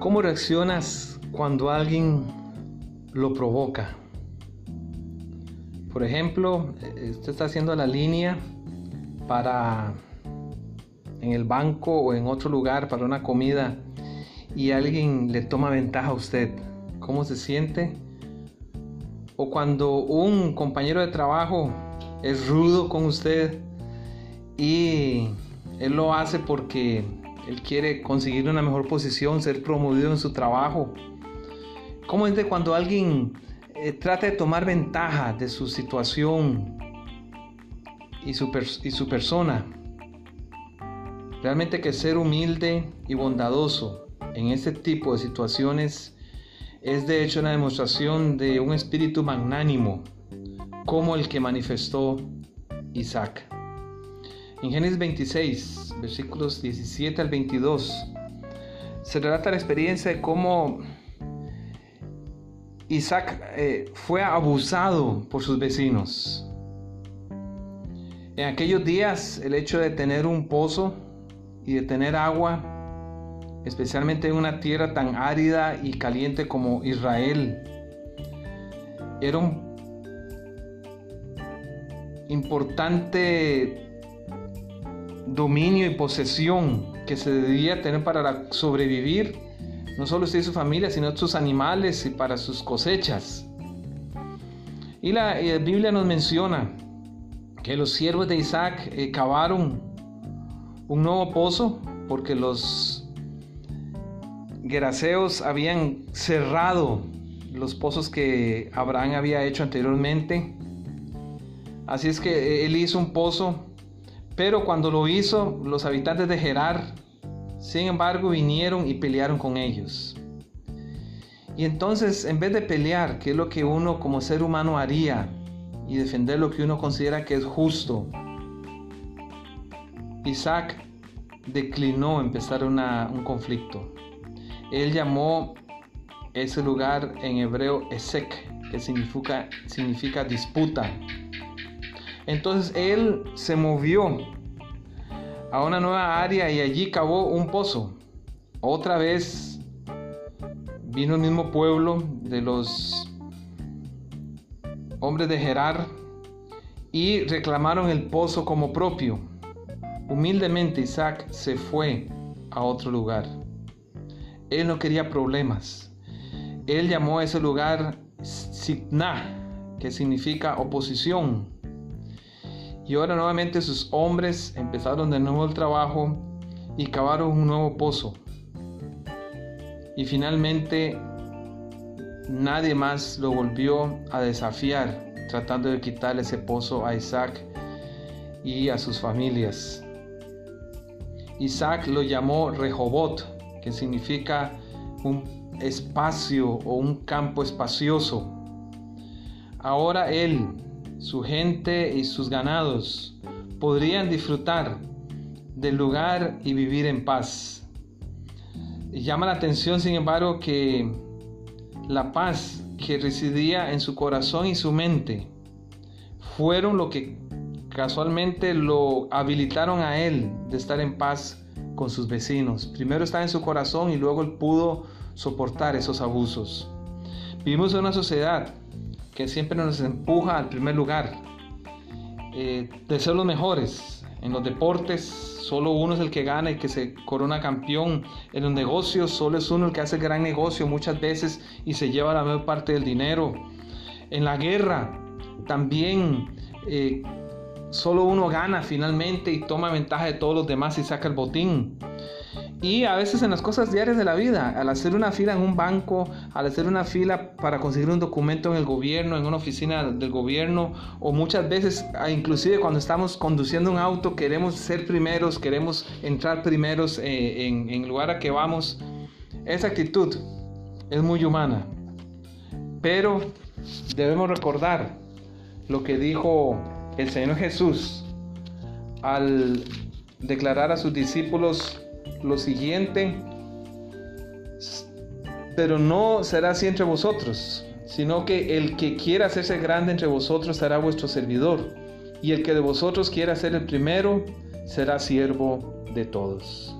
¿Cómo reaccionas cuando alguien lo provoca? Por ejemplo, eh, usted está haciendo la línea para en el banco o en otro lugar para una comida y alguien le toma ventaja a usted. ¿Cómo se siente? O cuando un compañero de trabajo es rudo con usted y él lo hace porque él quiere conseguir una mejor posición, ser promovido en su trabajo. ¿Cómo es de cuando alguien eh, trata de tomar ventaja de su situación y su, y su persona? Realmente que ser humilde y bondadoso en este tipo de situaciones es de hecho una demostración de un espíritu magnánimo como el que manifestó Isaac. En Génesis 26, versículos 17 al 22, se relata la experiencia de cómo Isaac eh, fue abusado por sus vecinos. En aquellos días el hecho de tener un pozo y de tener agua, especialmente en una tierra tan árida y caliente como Israel, era un importante dominio y posesión que se debía tener para sobrevivir, no solo usted y su familia, sino sus animales y para sus cosechas. Y la, Biblia nos menciona que los siervos de Isaac eh, cavaron un nuevo pozo porque los geraseos habían cerrado los pozos que Abraham había hecho anteriormente. Así es que eh, él hizo un pozo pero cuando lo hizo, los habitantes de Gerar, sin embargo, vinieron y pelearon con ellos. Y entonces, en vez de pelear, que es lo que uno como ser humano haría, y defender lo que uno considera que es justo, Isaac declinó empezar un conflicto. Él llamó ese lugar en hebreo Esek, que significa, significa disputa. Entonces él se movió a una nueva área y allí cavó un pozo. Otra vez vino el mismo pueblo de los hombres de Gerar y reclamaron el pozo como propio. Humildemente Isaac se fue a otro lugar. Él no quería problemas. Él llamó a ese lugar Sitna, que significa oposición. Y ahora nuevamente sus hombres empezaron de nuevo el trabajo y cavaron un nuevo pozo. Y finalmente nadie más lo volvió a desafiar tratando de quitarle ese pozo a Isaac y a sus familias. Isaac lo llamó Rehobot, que significa un espacio o un campo espacioso. Ahora él su gente y sus ganados podrían disfrutar del lugar y vivir en paz. llama la atención, sin embargo, que la paz que residía en su corazón y su mente fueron lo que casualmente lo habilitaron a él de estar en paz con sus vecinos. Primero está en su corazón y luego él pudo soportar esos abusos. Vivimos en una sociedad que siempre nos empuja al primer lugar, eh, de ser los mejores. En los deportes, solo uno es el que gana y que se corona campeón. En los negocios, solo es uno el que hace el gran negocio muchas veces y se lleva la mayor parte del dinero. En la guerra, también eh, solo uno gana finalmente y toma ventaja de todos los demás y saca el botín. Y a veces en las cosas diarias de la vida, al hacer una fila en un banco, al hacer una fila para conseguir un documento en el gobierno, en una oficina del gobierno, o muchas veces, inclusive cuando estamos conduciendo un auto, queremos ser primeros, queremos entrar primeros eh, en, en el lugar a que vamos. Esa actitud es muy humana, pero debemos recordar lo que dijo el Señor Jesús al declarar a sus discípulos lo siguiente, pero no será así entre vosotros, sino que el que quiera hacerse grande entre vosotros será vuestro servidor, y el que de vosotros quiera ser el primero será siervo de todos.